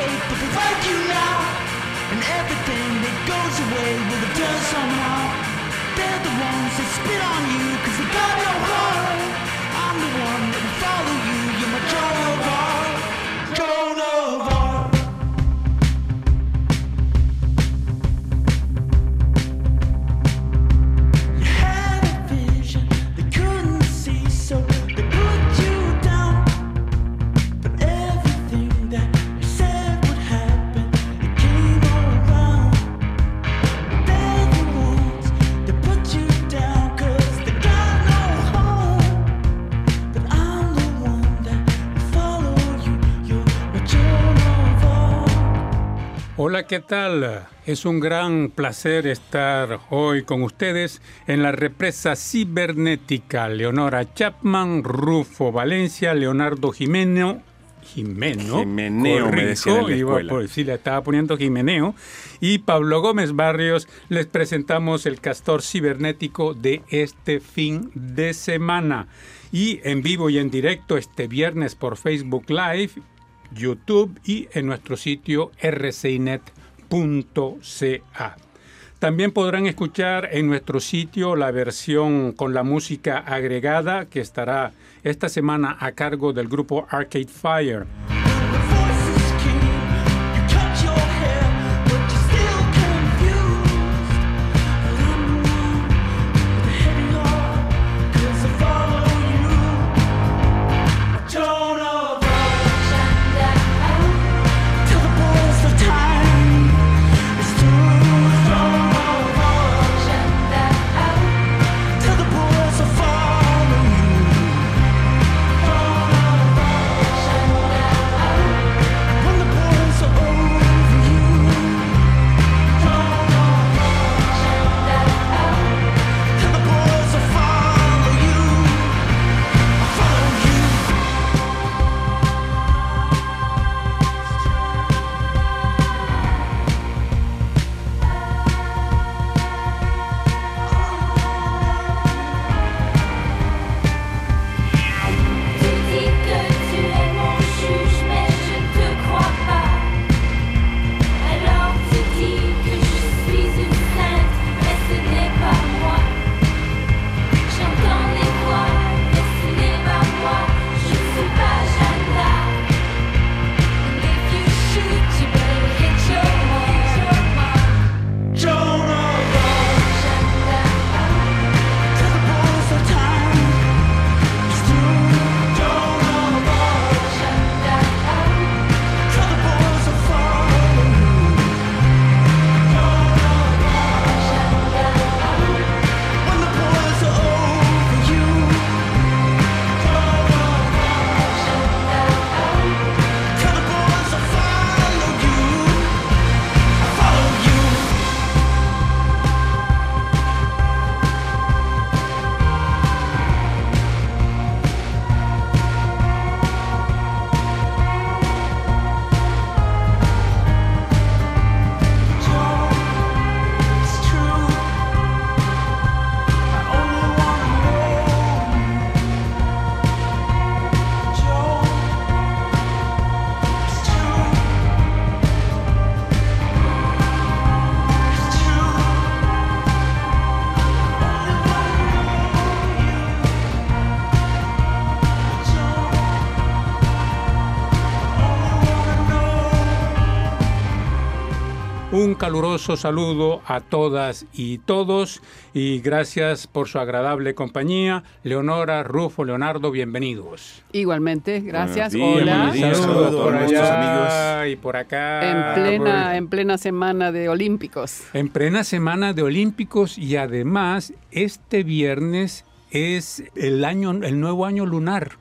hate, but they like you now. And everything that goes away will return somehow. They're the ones that spit on you, cause they got no heart. Hola, ¿qué tal? Es un gran placer estar hoy con ustedes en la represa cibernética. Leonora Chapman, Rufo Valencia, Leonardo Jimeno. Jimeno. Jimeneo, me decían en la iba escuela. por- sí, le estaba poniendo Jimeneo. Y Pablo Gómez Barrios, les presentamos el castor cibernético de este fin de semana. Y en vivo y en directo este viernes por Facebook Live YouTube y en nuestro sitio rcinet.ca. También podrán escuchar en nuestro sitio la versión con la música agregada que estará esta semana a cargo del grupo Arcade Fire. Caluroso saludo a todas y todos y gracias por su agradable compañía. Leonora, Rufo, Leonardo, bienvenidos. Igualmente, gracias. Días, Hola. días. Saludos Saludos por allá y por acá. En plena, por- en plena semana de Olímpicos. en plena semana de Olímpicos y además este viernes es el año, el nuevo año lunar.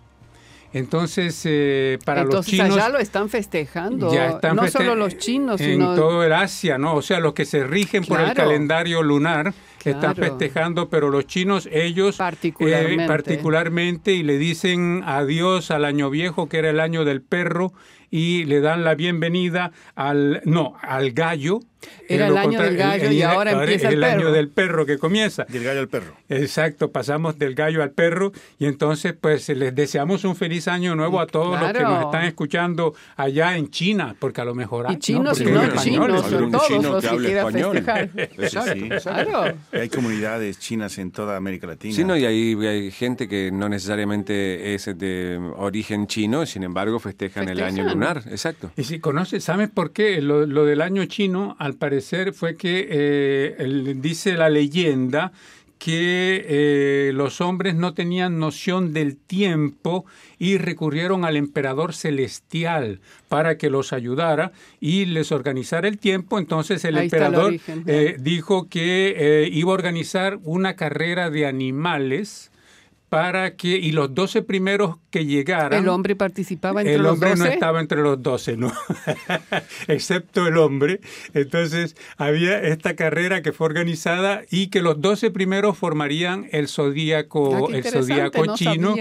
Entonces, eh, para Entonces los chinos allá lo están festejando. ya están no feste- solo los chinos, en sino todo el Asia, ¿no? O sea, los que se rigen por el calendario lunar están festejando, pero los chinos ellos Particularmente. eh, particularmente y le dicen adiós al año viejo que era el año del perro y le dan la bienvenida al, no, al gallo. Era el año del gallo y ahora empieza el el año perro. del perro que comienza. Del gallo al perro. Exacto, pasamos del gallo al perro y entonces pues les deseamos un feliz año nuevo a todos los que nos están escuchando allá en China, porque a lo mejor hay, Y chinos y no chinos, españoles. un todos chino los que que quieran español. festejar. Eso sí. Claro. Hay comunidades chinas en toda América Latina. Sí, no, y hay, hay gente que no necesariamente es de origen chino, sin embargo festejan, el año Festejan. lunar, exacto. Y si conoces, ¿sabes por qué? Lo, lo del año chino, al parecer, fue que eh, dice la leyenda que eh, los hombres no tenían noción del tiempo y recurrieron al emperador celestial para que los ayudara y les organizara el tiempo. Entonces el Ahí está el emperador eh, dijo que eh, iba a organizar una carrera de animales para que, y los 12 primeros que llegaran... El hombre participaba entre El los hombre no 12. estaba entre los 12, ¿no? Excepto el hombre. Entonces, había esta carrera que fue organizada y que los 12 primeros formarían el Ah, zodíaco, qué el zodíaco no chino.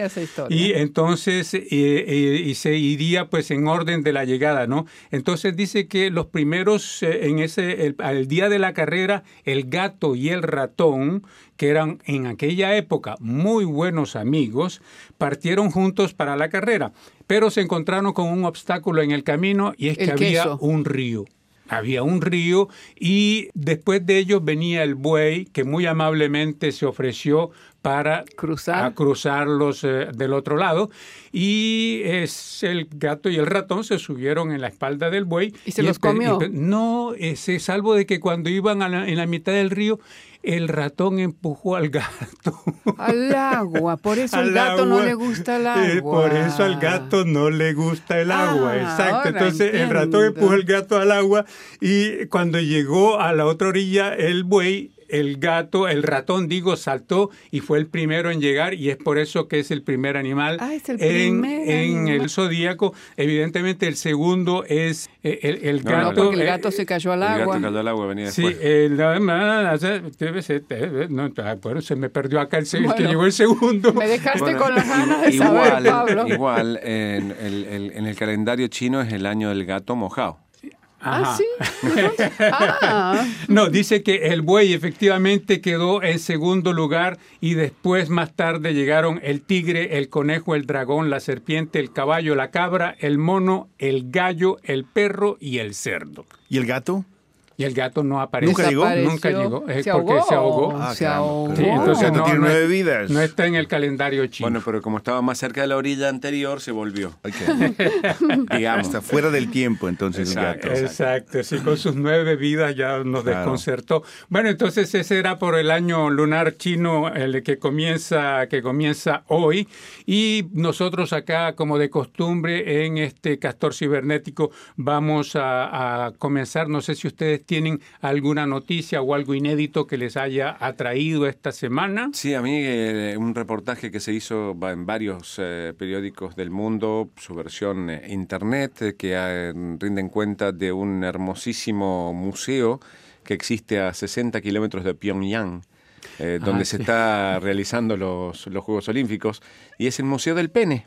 Y entonces, eh, eh, y se iría pues en orden de la llegada, ¿no? Entonces dice que los primeros, eh, en ese, el- al día de la carrera, el gato y el ratón, que eran en aquella época muy buenos amigos, partieron juntos para la carrera, pero se encontraron con un obstáculo en el camino y es que había un río. Había un río y después de ellos venía el buey que muy amablemente se ofreció para Cruzar. a cruzarlos eh, del otro lado y es el gato y el ratón se subieron en la espalda del buey ¿Y se los comió? no, ese salvo de que cuando iban a la- en la mitad del río el ratón empujó al gato. Al agua, por eso al al gato no le gusta el Eh, agua. por eso al gato no le gusta el agua, Ah, exacto. Entonces el ratón empujó el gato al agua y cuando llegó a la otra orilla el buey, el gato, el ratón digo, saltó y fue el primero en llegar y es por eso que es el primer animal Ah, es el en, primer en animal. el zodíaco. Evidentemente el segundo es eh, el, el No, gato. No, el eh, gato se cayó al El agua. gato cayó al agua, venía Sí, después. el, no, ah, bueno, se me perdió acá el, el que llegó el segundo. Me dejaste Bueno, con las ganas de igual, saber, Pablo. Igual, en el, el- en el calendario chino es el año del gato mojado. Ah, sí. Ah, No, dice que el buey efectivamente quedó en segundo lugar y después más tarde llegaron el tigre, el conejo, el dragón, la serpiente, el caballo, la cabra, el mono, el gallo, el perro y el cerdo. ¿Y el gato? Y el gato no apareció. ¿Nunca llegó? Nunca llegó. Es ¿Se porque ahogó? se ahogó. Ah, se ahogó. Sí, entonces gato no, tiene nueve vidas. no está en el calendario chino. Bueno, pero como estaba más cerca de la orilla anterior, se volvió. Ok. Digamos. Está fuera del tiempo entonces Exacto. el gato. Exacto, sí, con sus nueve vidas ya nos Claro. desconcertó. Bueno, entonces ese era por el año lunar chino, el que comienza, que comienza hoy. Y nosotros acá, como de costumbre, en este castor cibernético, vamos a, a comenzar. No sé si ustedes tienen alguna noticia o algo inédito que les haya atraído esta semana. Sí, a mí eh, un reportaje que se hizo en varios eh, periódicos del mundo, su versión eh, internet, que eh, rinden cuenta de un hermosísimo museo que existe a 60 kilómetros de Pyongyang, donde Ah, se sí. está realizando los, los Juegos Olímpicos, y es el Museo del Pene.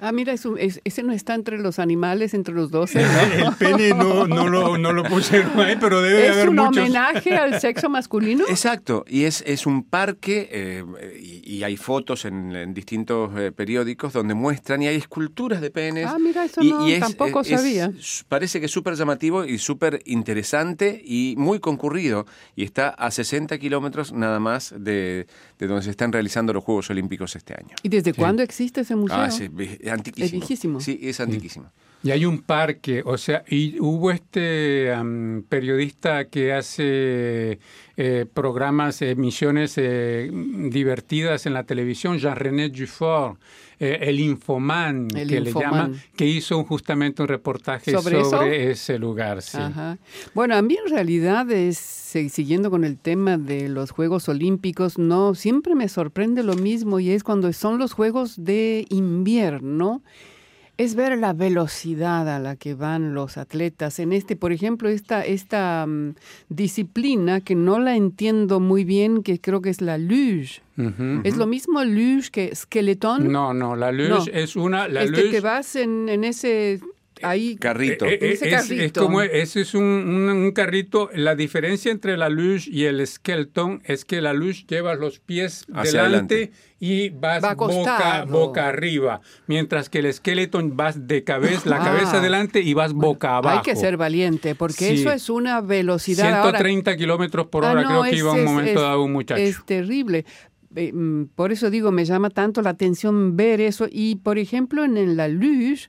Ah, mira, es un- es- ese no está entre los animales, entre los 12. ¿no? El pene no, no, lo, no lo pusieron ahí, pero debe de ¿Es haber un muchos. homenaje al sexo masculino? Exacto, y es, es un parque, eh, y, y hay fotos en, en distintos eh, periódicos donde muestran, y hay esculturas de penes. Ah, mira, eso y, no, y es- tampoco es- sabía. parece que es súper llamativo y súper interesante y muy concurrido, y está a 60 kilómetros nada más de, de donde se están realizando los Juegos Olímpicos este año. ¿Y desde cuándo existe ese museo? Ah, sí, es antiquísimo. Es viejísimo. Sí, es antiquísimo. Y hay un parque, o sea, y hubo este am, periodista que hace eh, programas, emisiones eh, divertidas en la televisión, Jean-René Dufort, eh, el Infoman, El que le llaman, que hizo justamente un reportaje ¿Sobre ese lugar. Sí. Ajá. Bueno, a mí en realidad es siguiendo con el tema de los Juegos Olímpicos, no siempre me sorprende lo mismo y es cuando son los Juegos de invierno. Es ver la velocidad a la que van los atletas. En este, por ejemplo, esta, esta mm, disciplina que no la entiendo muy bien, que creo que es la luge. ¿Es lo mismo luge que skeleton? No, no, la luge No. es una, la es que luge- te vas en, en ese ahí Carrito. Eh, eh, Ese es, como ese es un, un- un carrito. La diferencia entre la luge y el skeleton es que la luge lleva los pies Hacia delante adelante. y vas Va boca, boca arriba, mientras que el skeleton vas de cabeza, la Ah. cabeza adelante y vas boca abajo. Hay que ser valiente, porque Sí. eso es una velocidad. Ahora, 130 kilómetros por Ah, hora, no, creo que iba un momento dado un muchacho. Es terrible. Eh, mm, Por eso digo, me llama tanto la atención ver eso. Y, por ejemplo, en, en la luge,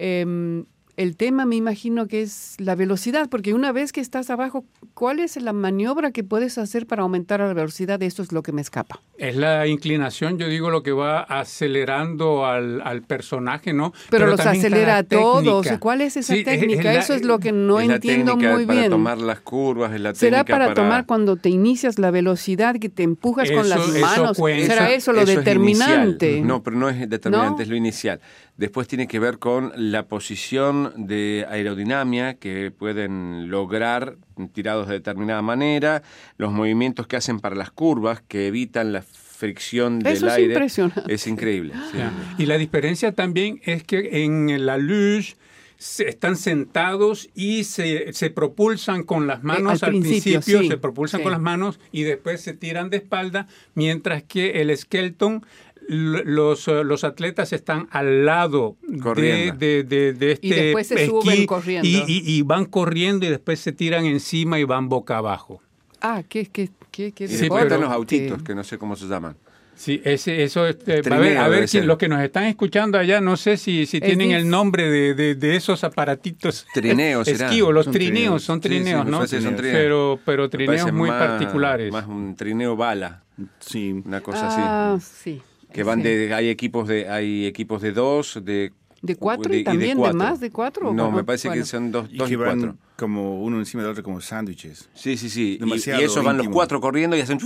em, el tema me imagino que es la velocidad, porque una vez que estás abajo, ¿cuál es la maniobra que puedes hacer para aumentar la velocidad? Eso es lo que me escapa. Es la inclinación, yo digo, lo que va acelerando al, al personaje, ¿no? Pero, los acelera a todos. ¿Cuál es esa Sí, técnica? es la- eso es lo que no es la entiendo técnica muy para bien. tomar las curvas, es la ¿Será para, tomar cuando te inicias la velocidad, que te empujas con las eso manos? cuenta. ¿Será eso, lo determinante? No, pero no es determinante, ¿No? es lo inicial. Después tiene que ver con la posición de aerodinámica que pueden lograr tirados de determinada manera, los movimientos que hacen para las curvas que evitan la fricción del Eso es aire. impresionante. Es increíble. sí. Y la diferencia también es que en la luge se- están sentados y se, se propulsan con las manos Eh, al al, principio, principio, sí, se propulsan sí. con las manos y después se tiran de espalda, mientras que el skeleton los, eh, los atletas están al lado de, Corriendo. de, de- de este Y después se esquí suben corriendo. Y, y- y van corriendo y después se tiran encima y van boca abajo. Ah, qué, qué, qué, qué Y Sí, después pero- están los autitos, que no sé cómo se llaman. Sí, ese, eso, este, a ver, a ver ser. los que nos están escuchando allá, no sé si, si tienen el nombre de, de- de esos aparatitos. Trineos. Esquivos, los Son trineos, trineos. son Sí, sí, trineos, me ¿no? son trineos. Pero, pero trineos muy más- particulares. Más un trineo bala, Sí. una cosa Ah, así. sí. Que van Sí. de, hay equipos de, hay equipos de dos, de ¿De cuatro de- y también de cuatro. más de cuatro? No, ¿O me parece bueno? que son dos, Y dos y que van cuatro. como uno encima del otro como sándwiches. Sí, sí, sí. Y, Demasiado y eso van los cuatro corriendo y hacen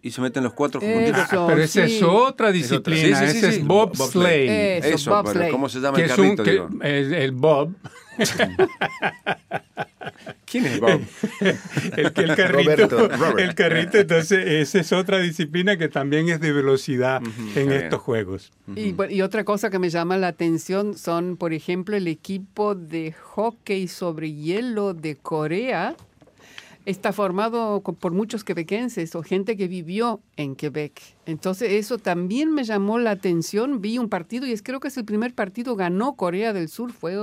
y se meten los cuatro juntitos. Ah, pero esa sí. es otra otra. disciplina, Sí, sí, sí, ese sí. es bobsleigh. Eso, Eso, pero. ¿cómo se llama que el es un, carrito? que- digo? el, el bob, ¿Quién es Bob? el, que el carrito, Roberto, Robert. el carrito, entonces esa es otra disciplina que también es de velocidad en estos juegos. Y, bueno, y otra cosa que me llama la atención son, por ejemplo, el equipo de hockey sobre hielo de Corea. Está formado por muchos quebequenses o gente que vivió en Quebec. Entonces eso también me llamó la atención. Vi un partido y es creo que es el primer partido ganó Corea del Sur. Fue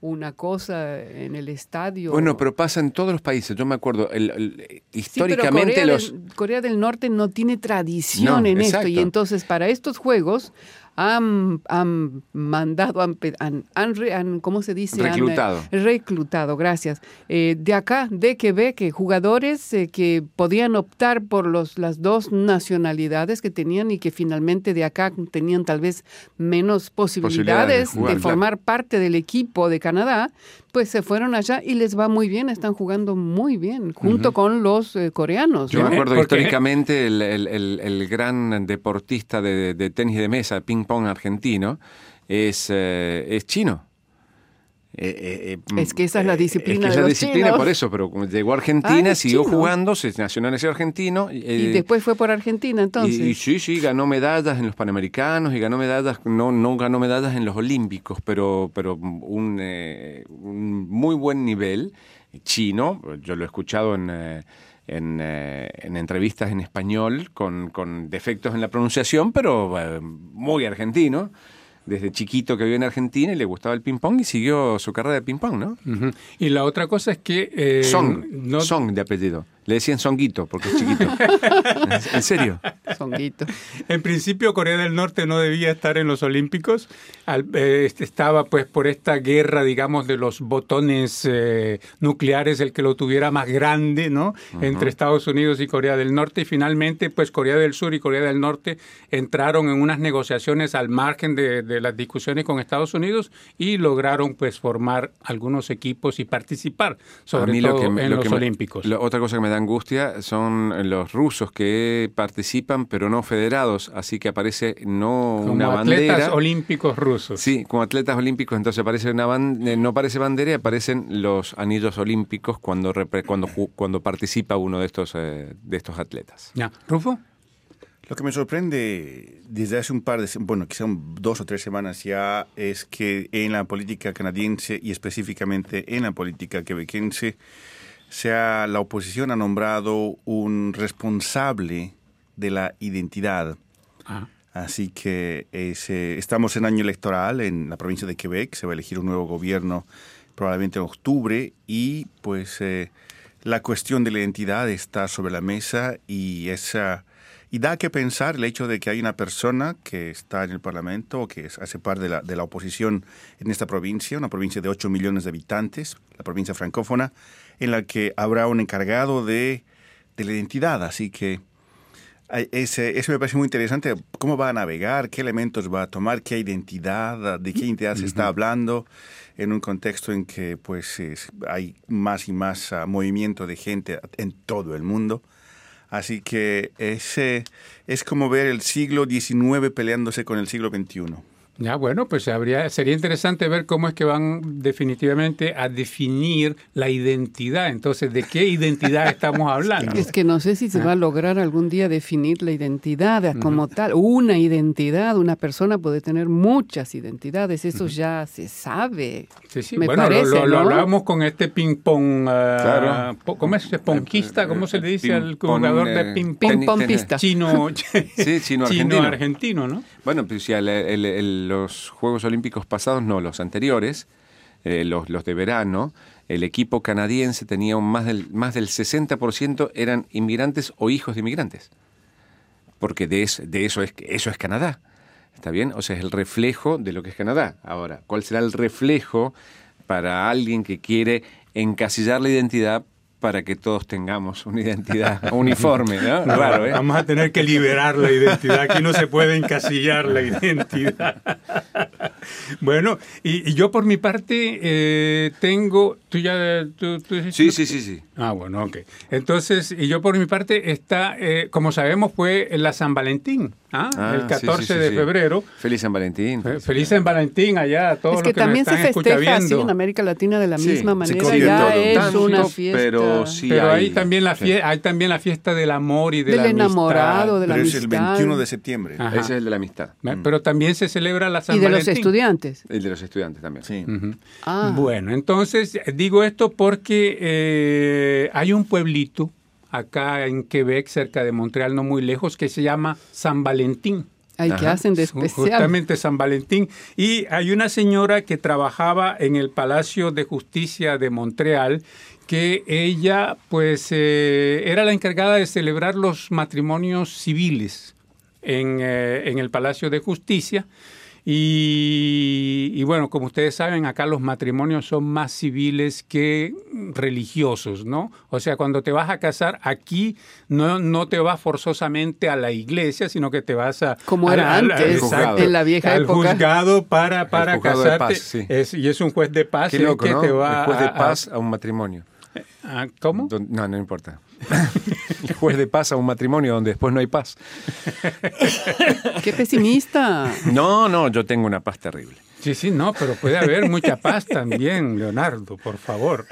una cosa en el estadio. Bueno, pero pasa en todos los países. Yo me acuerdo, el- el- Sí, pero históricamente Corea, los... del, Corea del Norte no tiene tradición No, en esto y entonces para estos juegos han, han mandado, han, han- han ¿cómo se dice? Han, eh, Reclutado. reclutado, gracias. Eh, de acá, de Quebec, jugadores eh, que podían optar por los, las dos nacionalidades que tenían y que finalmente de acá tenían tal vez menos posibilidades, Posibilidades de jugar, de claro. formar parte del equipo de Canadá, pues se fueron allá y les va muy bien, están jugando muy bien, junto con los eh, coreanos. Yo ¿no? me acuerdo históricamente el, el- el- el gran deportista de, de tenis de mesa, ping argentino, es, eh, es chino. Eh, eh, Es que esa es la disciplina es que de es la los disciplina chinos. por eso, pero llegó a Argentina, Ah, siguió chino. jugando, se nacionalizó argentino. y después fue por Argentina, entonces. Y, y sí, sí, ganó medallas en los Panamericanos y ganó medallas, no, no ganó medallas en los Olímpicos, pero, pero un, un muy buen nivel chino. Yo lo he escuchado en, en, eh, en entrevistas en español con, con defectos en la pronunciación, pero eh, muy argentino. Desde chiquito que vive en Argentina y le gustaba el ping-pong y siguió su carrera de ping-pong, ¿no? Y la otra cosa es que... eh, Song, no- Song de apellido. Le decían Songuito porque es chiquito. ¿En serio? Songuito. En principio Corea del Norte no debía estar en los Olímpicos. Al- eh, este, estaba pues por esta guerra, digamos, de los botones eh, nucleares, el que lo tuviera más grande, ¿no? Entre Estados Unidos y Corea del Norte. Y finalmente, pues Corea del Sur y Corea del Norte entraron en unas negociaciones al margen de, de las discusiones con Estados Unidos y lograron pues formar algunos equipos y participar, sobre todo me- en lo los que me- Olímpicos. lo- otra cosa que me da angustia son los rusos que participan pero no federados, así que aparece no Como una atletas bandera. olímpicos rusos. Sí, como atletas olímpicos, entonces aparece una ban- eh, no aparece bandera y aparecen los anillos olímpicos cuando cuando ju- cuando participa uno de estos eh, de estos atletas. Ya. ¿Rufo? Lo que me sorprende desde hace un par de, bueno, quizá un- dos o tres semanas ya, es que en la política canadiense y específicamente en la política quebequense, sea la oposición ha nombrado un responsable de la identidad. Ah, Así que es, estamos en año electoral en la provincia de Quebec, se va a elegir un nuevo gobierno probablemente en octubre y pues eh, la cuestión de la identidad está sobre la mesa y esa y da que pensar el hecho de que hay una persona que está en el Parlamento que hace parte de la, de la oposición en esta provincia, una provincia de 8 millones de habitantes, la provincia francófona, en la que habrá un encargado de, de la identidad. Así que Ese, eso me parece muy interesante. ¿Cómo va a navegar? ¿Qué elementos va a tomar? ¿Qué identidad? ¿De qué identidad se está hablando? En un contexto en que pues es- hay más y más ah, movimiento de gente en todo el mundo. Así que ese es como ver el siglo XIX peleándose con el siglo XXI. Ya, bueno, pues habría, sería interesante ver cómo es que van definitivamente a definir la identidad. Entonces, ¿de qué identidad estamos hablando? Es que no sé si se va a lograr algún día definir la identidad como tal. Una identidad, una persona puede tener muchas identidades, eso ya se sabe. Sí, sí. Me bueno, lo- parece, lo, lo ¿no? hablábamos con este ping-pong. ah, Claro. ¿Cómo es? ¿Ponquista? ¿Cómo se le dice al jugador de eh, ping-pong? Ping pong tenis. pista. Chino, Sí, chino-argentino. argentino, ¿no? Bueno, pues ya el- el- el- los Juegos Olímpicos pasados, no, los anteriores, eh, los, los de verano, el equipo canadiense tenía un más del, más del 60% eran inmigrantes o hijos de inmigrantes. Porque de, es- de eso, es, eso es Canadá. ¿Está bien? O sea, es el reflejo de lo que es Canadá. Ahora, ¿cuál será el reflejo para alguien que quiere encasillar la identidad para que todos tengamos una identidad uniforme? ¿no? Raro, ¿eh? Vamos a tener que liberar la identidad. Aquí no se puede encasillar la identidad. bueno, y, y yo por mi parte eh, tengo... ¿Tú ya...? Tú, tú- Sí, sí, sí, sí. Ah, bueno, ok. Entonces, y yo por mi parte está, eh, como sabemos, fue la San Valentín, ¿ah? Ah, el sí, 14 sí, sí, de sí. febrero. Feliz San Valentín. Feliz San Valentín allá a todos Es los que que nos también se están festeja así en América Latina de la Sí, misma se manera. Ya es Tanto, una fiesta. pero sí Pero hay hay- también la sí. fie- hay también la fiesta del amor y de Del la amistad. enamorado, de la Pero es el amistad. 21 de septiembre. Ajá. Ese es el de la amistad. ¿Eh? Pero también se celebra la San y de los Valentín. estudiantes. El de los estudiantes también. Sí. Ah. Bueno, entonces digo esto porque eh, hay un pueblito acá en Quebec, cerca de Montreal, no muy lejos, que se llama San Valentín. Ay, que hacen de especial. Justamente San Valentín. Y hay una señora que trabajaba en el Palacio de Justicia de Montreal, que ella pues eh, era la encargada de celebrar los matrimonios civiles en, eh, en el Palacio de Justicia. Y, y bueno, como ustedes saben, acá los matrimonios son más civiles que religiosos, ¿no? O sea, cuando te vas a casar aquí, no, no te vas forzosamente a la iglesia, sino que te vas a... Como era antes, en la vieja al época. juzgado para, para juzgado casarte. paz, sí. Es- y es un juez de paz Qué el que ¿no? te va el juez de a- a- un matrimonio. a- ¿Cómo? No, no importa. El juez de paz a un matrimonio donde después no hay paz. Qué pesimista. No, no, yo tengo una paz terrible. Sí, sí, no, pero puede haber mucha paz también, Leonardo, por favor.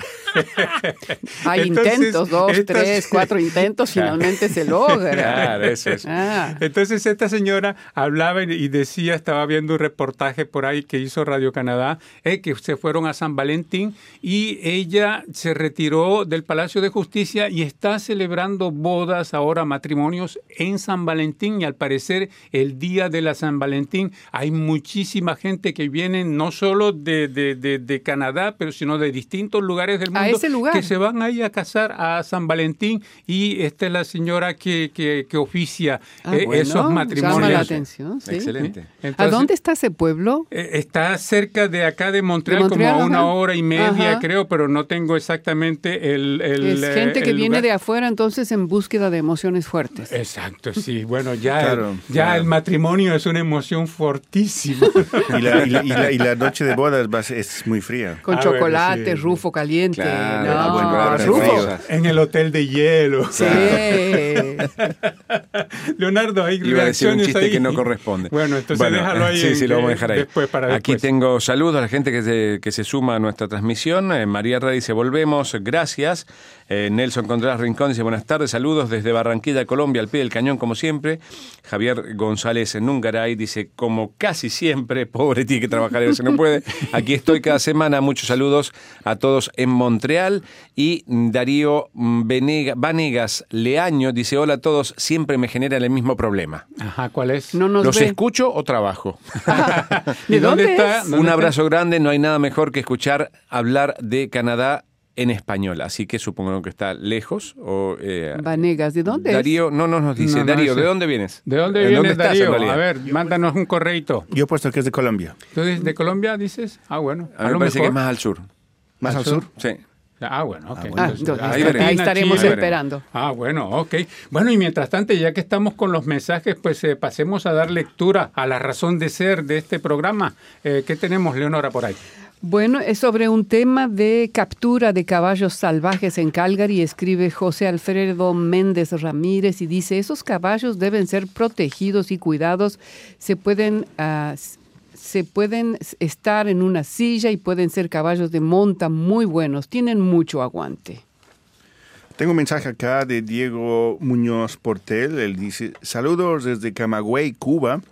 Hay Entonces, intentos, dos, tres, cuatro intentos, finalmente se logra. Claro, eso es. Ah. Entonces esta señora hablaba y- y decía, estaba viendo un reportaje por ahí que hizo Radio Canadá, eh, que se fueron a San Valentín y ella se retiró del Palacio de Justicia y está celebrando bodas, ahora matrimonios en San Valentín y al parecer el día de la San Valentín hay muchísima gente que viene no solo de, de- de- de Canadá, pero sino de distintos lugares del A mundo ese lugar. que se van ahí a casar a San Valentín y esta es la señora que, que, que oficia Ah, eh, bueno, esos Llama la matrimonios. atención, sí. Excelente. ¿A Entonces, dónde está ese pueblo? eh, Está cerca de acá de Montreal, De Montreal, como a una hora y media, Ajá. creo, pero no tengo exactamente el. el, es eh, gente que viene de afuera entonces en búsqueda de emociones fuertes. Exacto, sí. Bueno, ya, Claro, el, ya claro. el matrimonio es una emoción fortísima. Y la, y la- y la- y la noche de bodas va es muy fría. Con Ah, bueno, chocolate, sí. rufo caliente. Claro, no, bueno, claro, rufo. en el hotel de hielo. Sí. Leonardo, hay Iba a decir un chiste ahí. que no corresponde. Bueno, entonces Bueno, déjalo ahí. Sí, sí, lo vamos a dejar ahí. Después para Aquí después. tengo saludos a la gente que se, que se suma a nuestra transmisión. Eh, María Herrera dice, volvemos, gracias. Eh, Nelson Contreras Rincón dice buenas tardes, saludos desde Barranquilla, Colombia, al pie del cañón como siempre. Javier González Núngaray dice como casi siempre, pobre tiene que trabajar, eso no puede. Aquí estoy cada semana, muchos saludos a todos en Montreal. Y Darío Venega- Vanegas Leaño dice hola a todos, siempre me genera el mismo problema. Ajá, ¿cuál es? No nos ¿Los ve. escucho o trabajo? ¿Y ¿De dónde está? es? ¿Dónde Un está? abrazo grande, no hay nada mejor que escuchar hablar de Canadá en español, así que supongo que está lejos. O, eh, Vanegas, ¿de dónde es? Darío, no, no nos dice. No, no, Darío, ¿de dónde vienes? ¿De dónde ¿En vienes, Darío? A ver, mándanos un correito. Yo he puesto que es de Colombia. ¿Tú dices de Colombia dices? Ah, bueno. A mí me parece que es más al sur. ¿Más al sur? Sí. Ah, bueno, ok. Ah, bueno. Ah, Entonces, entonces, ahí estaremos Chile. esperando. Ah, bueno, ok. Bueno, y mientras tanto, ya que estamos con los mensajes, pues eh, pasemos a dar lectura a la razón de ser de este programa. Eh, ¿Qué tenemos, Leonora, por ahí? Bueno, es sobre un tema de captura de caballos salvajes en Calgary. Escribe José Alfredo Méndez Ramírez y dice, esos caballos deben ser protegidos y cuidados. Se pueden, ah, se pueden estar en una silla y pueden ser caballos de monta muy buenos. Tienen mucho aguante. Tengo un mensaje acá de Diego Muñoz Portel. Él dice, saludos desde Camagüey, Cuba.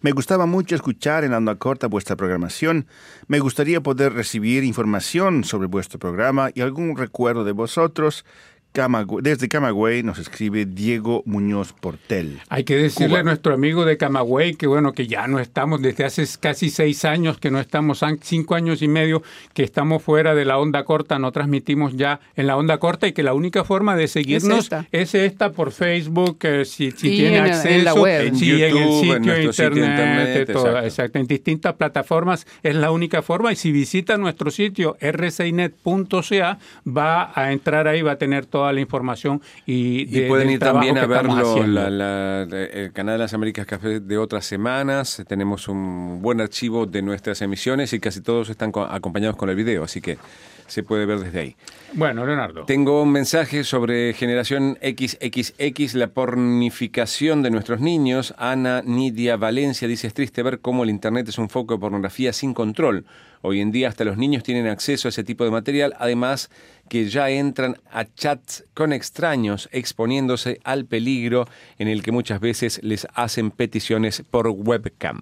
Me gustaba mucho escuchar en Onda Corta vuestra programación. Me gustaría poder recibir información sobre vuestro programa y algún recuerdo de vosotros. Camagüey- desde Camagüey nos escribe Diego Muñoz Portel. Hay que decirle Cuba. a nuestro amigo de Camagüey que bueno, que ya no estamos, desde hace casi seis años que no estamos, cinco años y medio que estamos fuera de la onda corta, no transmitimos ya en la onda corta y que la única forma de seguirnos esta. es esta por Facebook, eh, si, si Y tiene en la- en acceso, la web. En sí, en el sitio en internet, todo, exacto. exacto, en distintas plataformas es la única forma y si visita nuestro sitio rcinet.ca va a entrar ahí, va a tener toda la información y, Y de- pueden ir también a verlo, haciendo. la- la- el canal de las Américas Café de otras semanas. Tenemos un buen archivo de nuestras emisiones y casi todos están co- acompañados con el video, así que se puede ver desde ahí. Bueno, Leonardo. Tengo un mensaje sobre generación XXX, la pornificación de nuestros niños. Ana Nidia Valencia dice, es triste ver cómo el Internet es un foco de pornografía sin control. Hoy en día hasta los niños tienen acceso a ese tipo de material, además que ya entran a chats con extraños exponiéndose al peligro en el que muchas veces les hacen peticiones por webcam.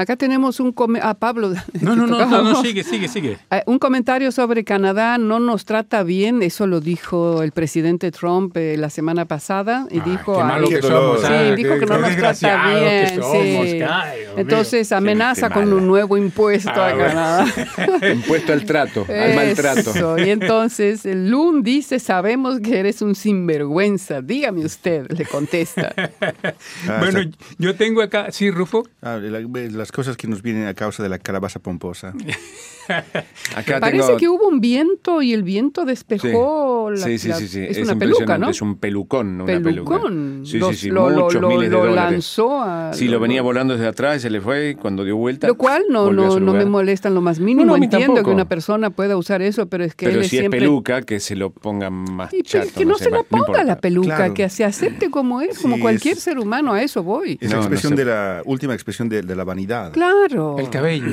Acá tenemos un... come- Ah, Pablo. No, no, ¿te no, tocaba? no, no, sigue, sigue, sigue. Eh, Un comentario sobre Canadá no nos trata bien, eso lo dijo el presidente Trump eh, la semana pasada y Ay, dijo qué malo que somos. Sí, Sí, ah, dijo que no nos trata bien. somos, sí. ay. Entonces amenaza con un nuevo impuesto Ah, a. Canadá. Impuesto al trato, al maltrato. Eso. Y entonces Lund dice, sabemos que eres un sinvergüenza. Dígame usted, le contesta. Ah, bueno, yo tengo acá, sí, Rufo. ah, la- las cosas que nos vienen a causa de la calabaza pomposa. Acá Parece tengo- que hubo un viento y el viento despejó la, sí, sí, sí, sí. Es, Es una peluca, ¿no? Es un pelucón, una Pelucón. peluca. Sí, Lo- sí, sí, lo, muchos lo- miles de lo dólares. lanzó a... Sí, lo venía volando desde atrás, se le fue y cuando dio vuelta. Lo cual no, no, no me molesta en lo más mínimo. No, Entiendo tampoco. que una persona pueda usar eso, pero es que Pero él es si siempre... es peluca, que se lo ponga más Y chato. que no, se la ponga la peluca, Claro. que se acepte como es, como Sí, cualquier es- ser humano, a eso voy. Es la expresión de la última expresión de, de la vanidad. Claro. El cabello.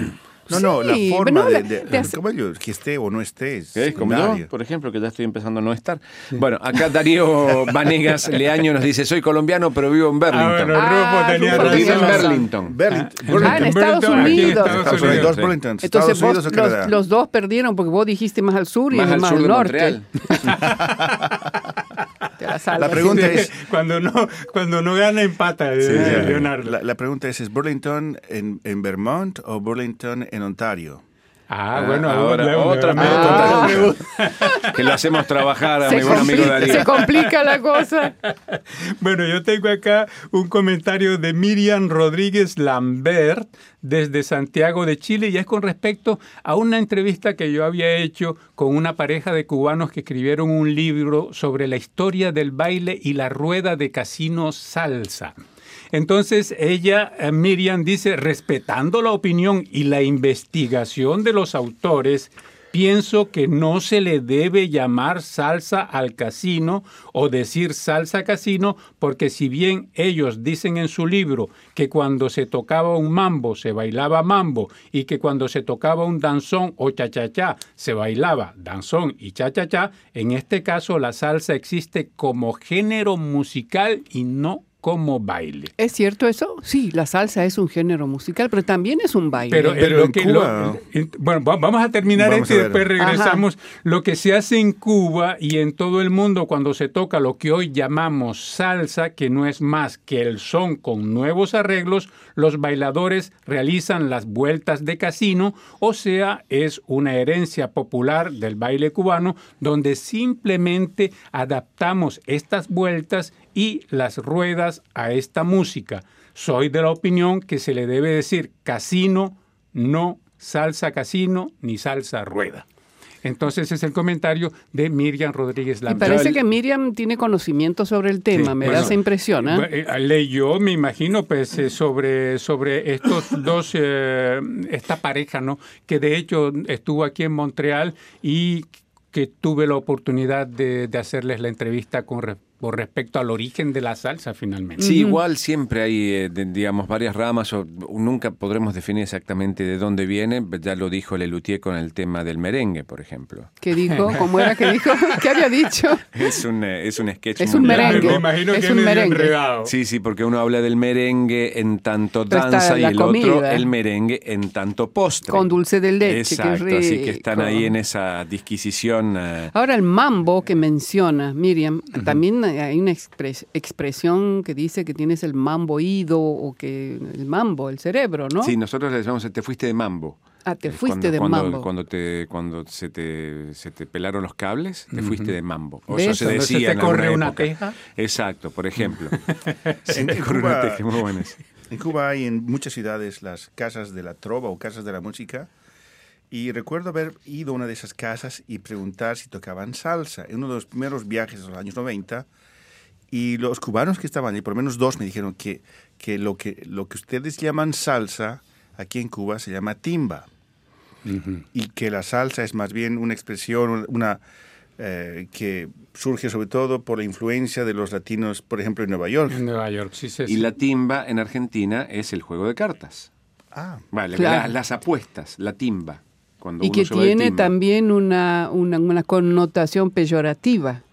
No, no, la Sí, forma pero de, de- te hace- yo, que esté o no esté. Es ¿Ves? Como yo, por ejemplo, que ya estoy empezando a no estar. Bueno, acá Darío Vanegas Leaño nos dice, soy colombiano, pero vivo en Burlington. Ah, bueno, Ah, Porque vive en. Burlington. Burlington. Ah, Burlington. Ah, en Estados Unidos. Estados Estados Unidos, Unidos. dos Burlington. Entonces Estados Unidos vos, o Canadá. los, los dos perdieron porque vos dijiste más al sur y Más él al más sur al de norte. La pregunta Sí, es- cuando no, cuando no gana empata, decía Leonardo. La, la pregunta es, ¿es Burlington en, en Vermont o Burlington en Ontario? Ah, Ah, bueno, ahora otra pregunta. pregunta. Que lo hacemos trabajar a se, mi buen amigo Darío. se complica la cosa. Bueno, yo tengo acá un comentario de Miriam Rodríguez Lambert desde Santiago de Chile y es con respecto a una entrevista que yo había hecho con una pareja de cubanos que escribieron un libro sobre la historia del baile y la rueda de casino salsa. Entonces ella, eh, Miriam, dice, respetando la opinión y la investigación de los autores, Pienso que no se le debe llamar salsa al casino o decir salsa casino, porque si bien ellos dicen en su libro que cuando se tocaba un mambo se bailaba mambo y que cuando se tocaba un danzón o cha-cha-cha se bailaba danzón y cha-cha-cha, en este caso la salsa existe como género musical y no como baile. ¿Es cierto eso? Sí, la salsa es un género musical, pero también es un baile. Pero, Pero eh, lo en que- Cuba- lo- en- bueno, va- vamos a terminar Vamos esto y a ver. después regresamos. Lo que se hace en Cuba y en todo el mundo cuando se toca lo que hoy llamamos salsa, que no es más que el son con nuevos arreglos, los bailadores realizan las vueltas de casino, o sea, es una herencia popular del baile cubano donde simplemente adaptamos estas vueltas y las ruedas a esta música. Soy de la opinión que se le debe decir casino, no salsa casino ni salsa rueda. Entonces es el comentario de Miriam Rodríguez y Lambert. parece que Miriam tiene conocimiento sobre el tema, Sí, me bueno, da esa impresión. ¿eh? Bu- eh, Leyó, me imagino, pues eh, sobre, sobre estos dos, eh, esta pareja, ¿no? Que de hecho estuvo aquí en Montreal y que tuve la oportunidad de, de hacerles la entrevista con, re- con respecto al origen de la salsa finalmente. Sí, igual siempre hay, eh, de- digamos, varias ramas, o nunca podremos definir exactamente de dónde viene, ya lo dijo Lelutier con el tema del merengue, por ejemplo. ¿Qué dijo? ¿Cómo era que dijo? ¿Qué había dicho? Es un, eh, es un sketch Es muy un largo. merengue. Me imagino Es que un merengue. enredado. Sí, sí, porque uno habla del merengue en tanto danza y el otro comida. el merengue en tanto postre. Con dulce de leche, Exacto, qué así que están ahí en esa disquisición. eh, Ahora el mambo que menciona Miriam, también hay una expres- expresión que dice que tienes el mambo oído o que el mambo, el cerebro, ¿no? Sí, nosotros le decimos, te fuiste de mambo. Ah, te Eh, fuiste cuando, de cuando, mambo. Cuando, te, cuando se, te, se te pelaron los cables, te fuiste de mambo. O eso se decía te en corre una época. teja. Exacto, por ejemplo. se te corre una teja, muy buenas. En Cuba hay en muchas ciudades las casas de la trova o casas de la música. Y recuerdo haber ido a una de esas casas y preguntar si tocaban salsa. En uno de los primeros viajes de los años 90. Y los cubanos que estaban ahí, por lo menos dos, me dijeron que, que, lo, que lo que ustedes llaman salsa aquí en Cuba se llama timba. Y que la salsa es más bien una expresión, una eh, que surge sobre todo por la influencia de los latinos, por ejemplo, en Nueva York. En Nueva York, sí, sí. Y la timba en Argentina es el juego de cartas. Ah, Vale, Claro. la- las apuestas, la timba. Cuando y uno que se va de tiene también una, una, una connotación peyorativa,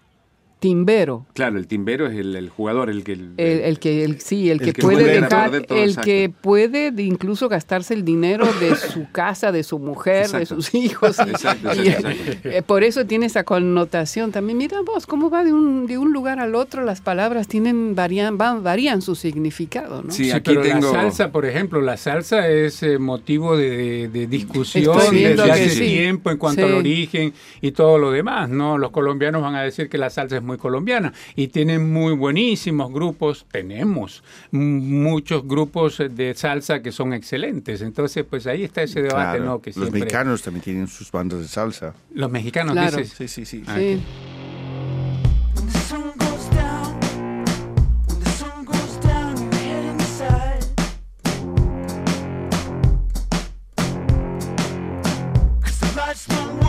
timbero. Claro, el timbero es el, el jugador, el que... El, El, el que el, sí, el, El que, que puede puede dejar, todo, el exacto. que puede de incluso gastarse el dinero de su casa, de su mujer, de sus hijos. y- Exacto, y, exacto, exacto. eh, por eso tiene esa connotación también. Mira vos, cómo va de un, de un lugar al otro, las palabras tienen varían, van, varían su significado, ¿no? Sí, Sí, aquí pero tengo... la salsa, por ejemplo, la salsa es eh, motivo de, de discusión desde hace sí. tiempo en cuanto Sí. al origen y todo lo demás, ¿no? Los colombianos van a decir que la salsa es muy colombiana y tienen muy buenísimos grupos, tenemos muchos grupos de salsa que son excelentes. Entonces, pues ahí está ese debate, claro. ¿no? Que los mexicanos también tienen sus bandas de salsa. los mexicanos Claro. dices, Sí, sí, sí. Ah, Sí. The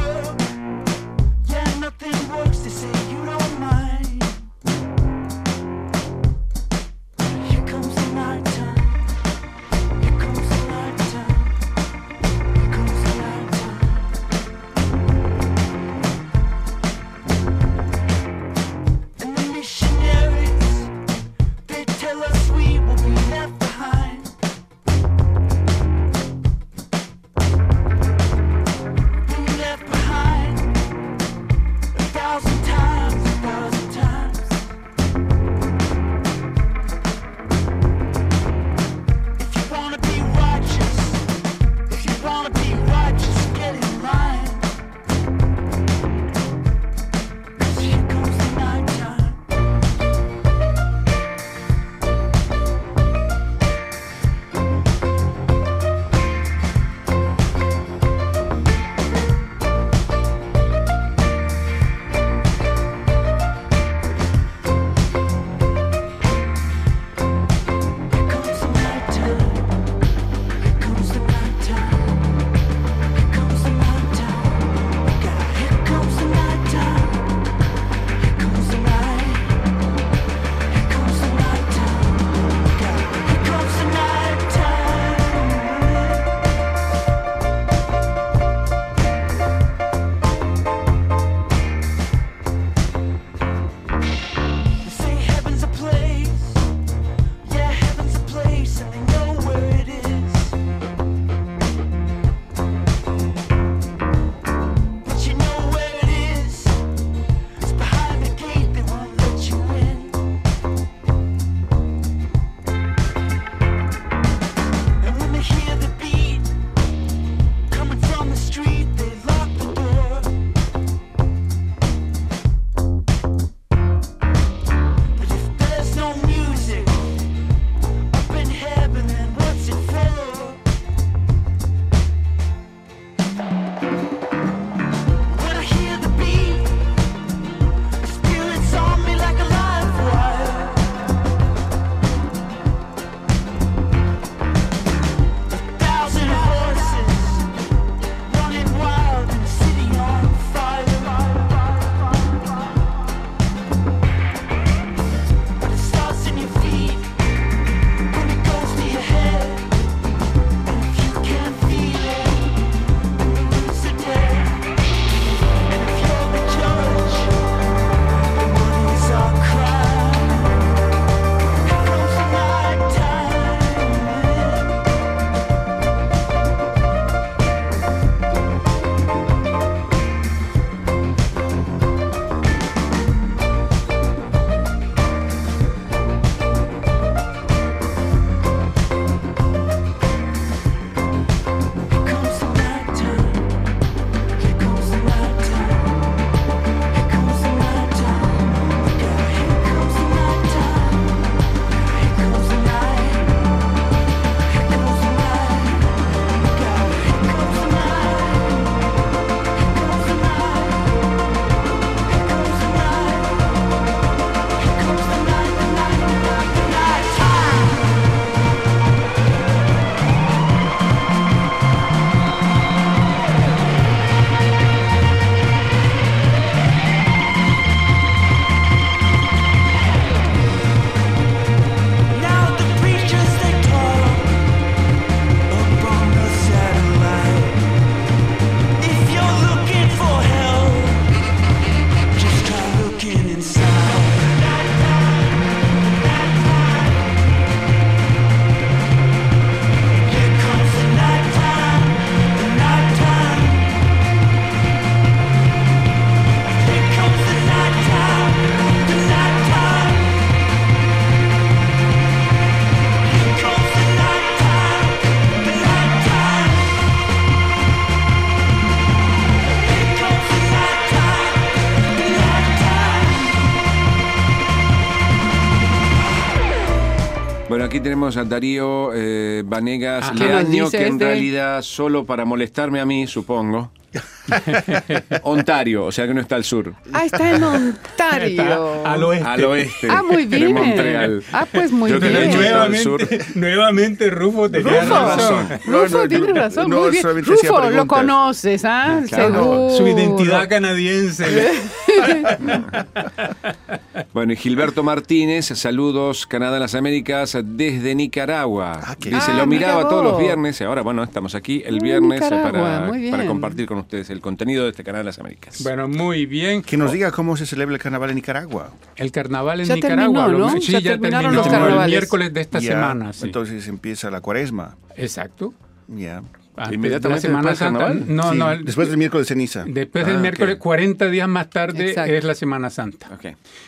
tenemos a Darío eh, Vanegas Ah. ¿Qué nos Leaño, dice que en este? realidad solo para molestarme a mí, supongo. Ontario, o sea que no está al sur. Ah, está en Ontario. Está al oeste. Al oeste. Ah, muy de bien. Montreal. Ah, pues muy Yo bien. Nuevamente, sur. nuevamente Rufo tenía Rufo, razón. Rufo No, no, tiene razón. no, muy bien. Rufo, lo conoces, ¿ah? Claro. Seguro. Su identidad canadiense. Bueno, y Gilberto Martínez, saludos Canadá en las Américas desde Nicaragua. Ah, Dice, lo Ah, miraba mira todos los viernes y ahora, bueno, estamos aquí el Ah, viernes para, compartir con ustedes el contenido de este canal de las Américas. Bueno, muy bien. Que nos diga cómo se celebra el carnaval en Nicaragua. El carnaval en Ya Nicaragua. terminó, ¿no? Sí, Ya ya, terminaron terminó los el carnavales. miércoles de esta Ya, semana. sí. Entonces empieza la cuaresma. Exacto. Ya. Antes Inmediatamente de la Semana después del Santa. carnaval. No, Sí, no. el- después del miércoles de ceniza. Después del Ah, miércoles, ok. 40 días más tarde Exacto. es la Semana Santa.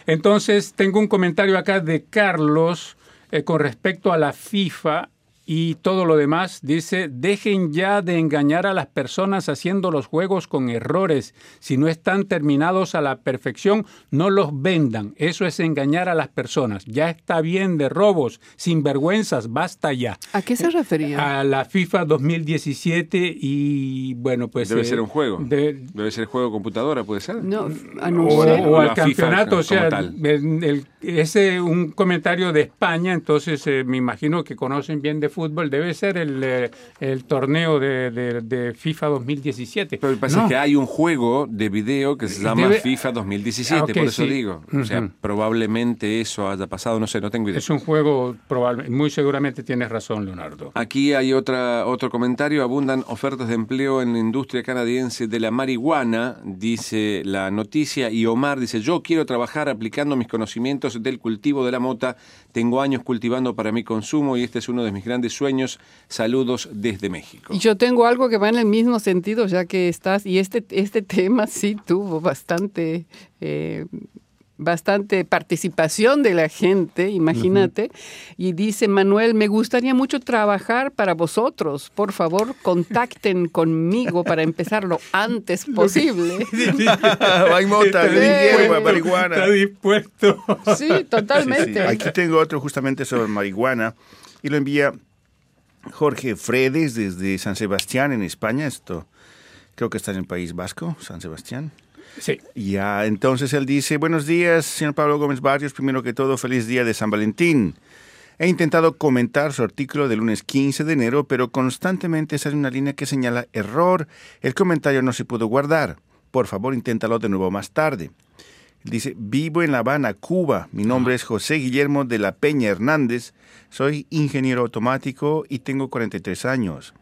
Entonces, tengo un comentario acá de Carlos eh, con respecto a la FIFA y todo lo demás. Dice, dejen ya de engañar a las personas haciendo los juegos con errores. Si no están terminados a la perfección, no los vendan. Eso es engañar a las personas. Ya está bien de robos, sinvergüenzas, basta ya. ¿A qué se refería? A la FIFA 2017 y bueno, pues... Debe eh, ser un juego. de- Debe ser juego de computadora, puede ser. No, ah, no o, sé. o O al FIFA campeonato, o sea, el- el- ese un comentario de España, entonces eh, me imagino que conocen bien de fútbol, debe ser el, eh, el torneo de, de- de FIFA 2017. Pero lo que pasa No, es que hay un juego de video que se llama Debe- FIFA 2017, Ah, por eso sí. digo. O sea, probablemente eso haya pasado, no sé, no tengo idea. Es un juego, probable, muy seguramente tienes razón, Leonardo. Aquí hay otra, otro comentario. Abundan ofertas de empleo en la industria canadiense de la marihuana, dice la noticia. Y Omar dice, yo quiero trabajar aplicando mis conocimientos del cultivo de la mota. Tengo años cultivando para mi consumo y este es uno de mis grandes sueños. Saludos desde México. Y yo tengo algo que va en el mismo sentido, ya que estás, y este, este tema sí tuvo bastante, eh, bastante participación de la gente, imagínate. Y dice Manuel, me gustaría mucho trabajar para vosotros. Por favor, contacten conmigo para empezar lo antes posible. Está dispuesto, marihuana. Está dispuesto. Sí, Sí, sí. totalmente. Aquí tengo otro justamente sobre marihuana y lo envía Jorge Fredes desde San Sebastián en España. Esto creo que está en el País Vasco, San Sebastián. Sí. Ya, entonces él dice, buenos días, señor Pablo Gómez Barrios, primero que todo, feliz día de San Valentín. He intentado comentar su artículo del lunes 15 de enero, pero constantemente sale una línea que señala error. El comentario no se pudo guardar. Por favor, inténtalo de nuevo más tarde. Dice, vivo en La Habana, Cuba. Mi nombre es José Guillermo de la Peña Hernández. Soy ingeniero automático y tengo 43 años.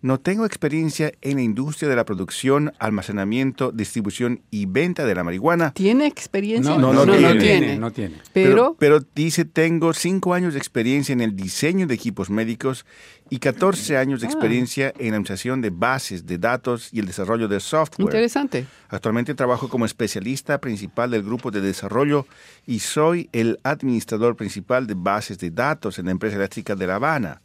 No tengo experiencia en la industria de la producción, almacenamiento, distribución y venta de la marihuana. ¿Tiene experiencia? No, no tiene. No tiene. Pero, pero dice, tengo cinco años de experiencia en el diseño de equipos médicos y 14 años de Ah. experiencia en la administración de bases de datos y el desarrollo de software. interesante. Actualmente trabajo como especialista principal del grupo de desarrollo y soy el administrador principal de bases de datos en la empresa eléctrica de La Habana.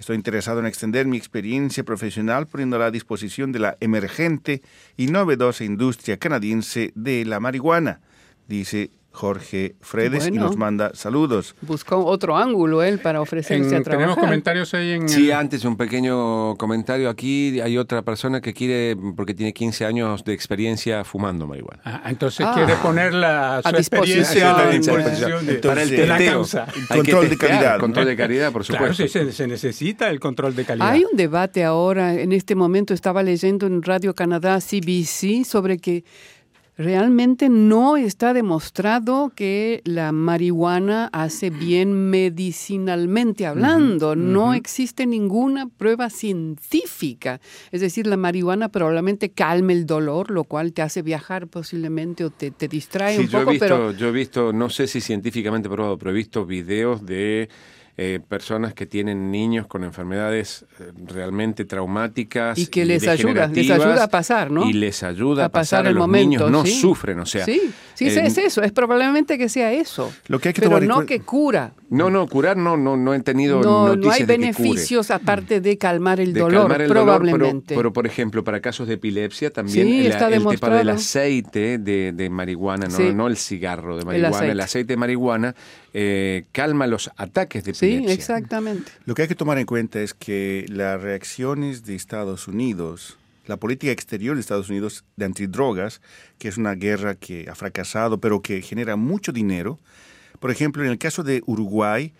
Estoy interesado en extender mi experiencia profesional poniéndola a disposición de la emergente y novedosa industria canadiense de la marihuana, dice Jorge Fredes y Bueno. nos manda saludos. Buscó otro ángulo él para ofrecerse En- a tenemos trabajar. comentarios ahí en Sí, el- antes un pequeño comentario. Aquí hay otra persona que quiere, porque tiene 15 años de experiencia fumando marihuana. Ah, entonces Ah. quiere poner la, su A disposición. experiencia a disposición de, Para el de la testeo. Control de calidad. Control de calidad, por Claro, supuesto. sí, se, se necesita el control de calidad. Hay un debate ahora, en este momento estaba leyendo en Radio Canadá CBC sobre que realmente no está demostrado que la marihuana hace bien medicinalmente hablando. No existe ninguna prueba científica. Es decir, la marihuana probablemente calme el dolor, lo cual te hace viajar posiblemente o te, te distrae Sí, un yo he poco, visto, pero yo he visto, no sé si científicamente probado, pero he visto videos de eh, personas que tienen niños con enfermedades eh, realmente traumáticas Y que les ayuda, les ayuda a pasar, ¿no? Y les ayuda a, a pasar el los momento. niños no sí. sufren, o sea. Sí, sí, eh, es eso, es probablemente que sea eso. Lo que hay que pero tomar no que cura. No, no, curar no, no, no he tenido No, no hay de que cure. beneficios aparte de calmar el de dolor, calmar el dolor, probablemente. pero, pero, por ejemplo, para casos de epilepsia también Sí, el, está el tema demostrado. del aceite de, de marihuana, no, Sí. no el cigarro de marihuana, el aceite. aceite. de marihuana eh, calma los ataques de Sí, epilepsia. exactamente. Lo que hay que tomar en cuenta es que las reacciones de Estados Unidos, la política exterior de Estados Unidos de antidrogas, que es una guerra que ha fracasado, pero que genera mucho dinero. Por ejemplo, en el caso de Uruguay,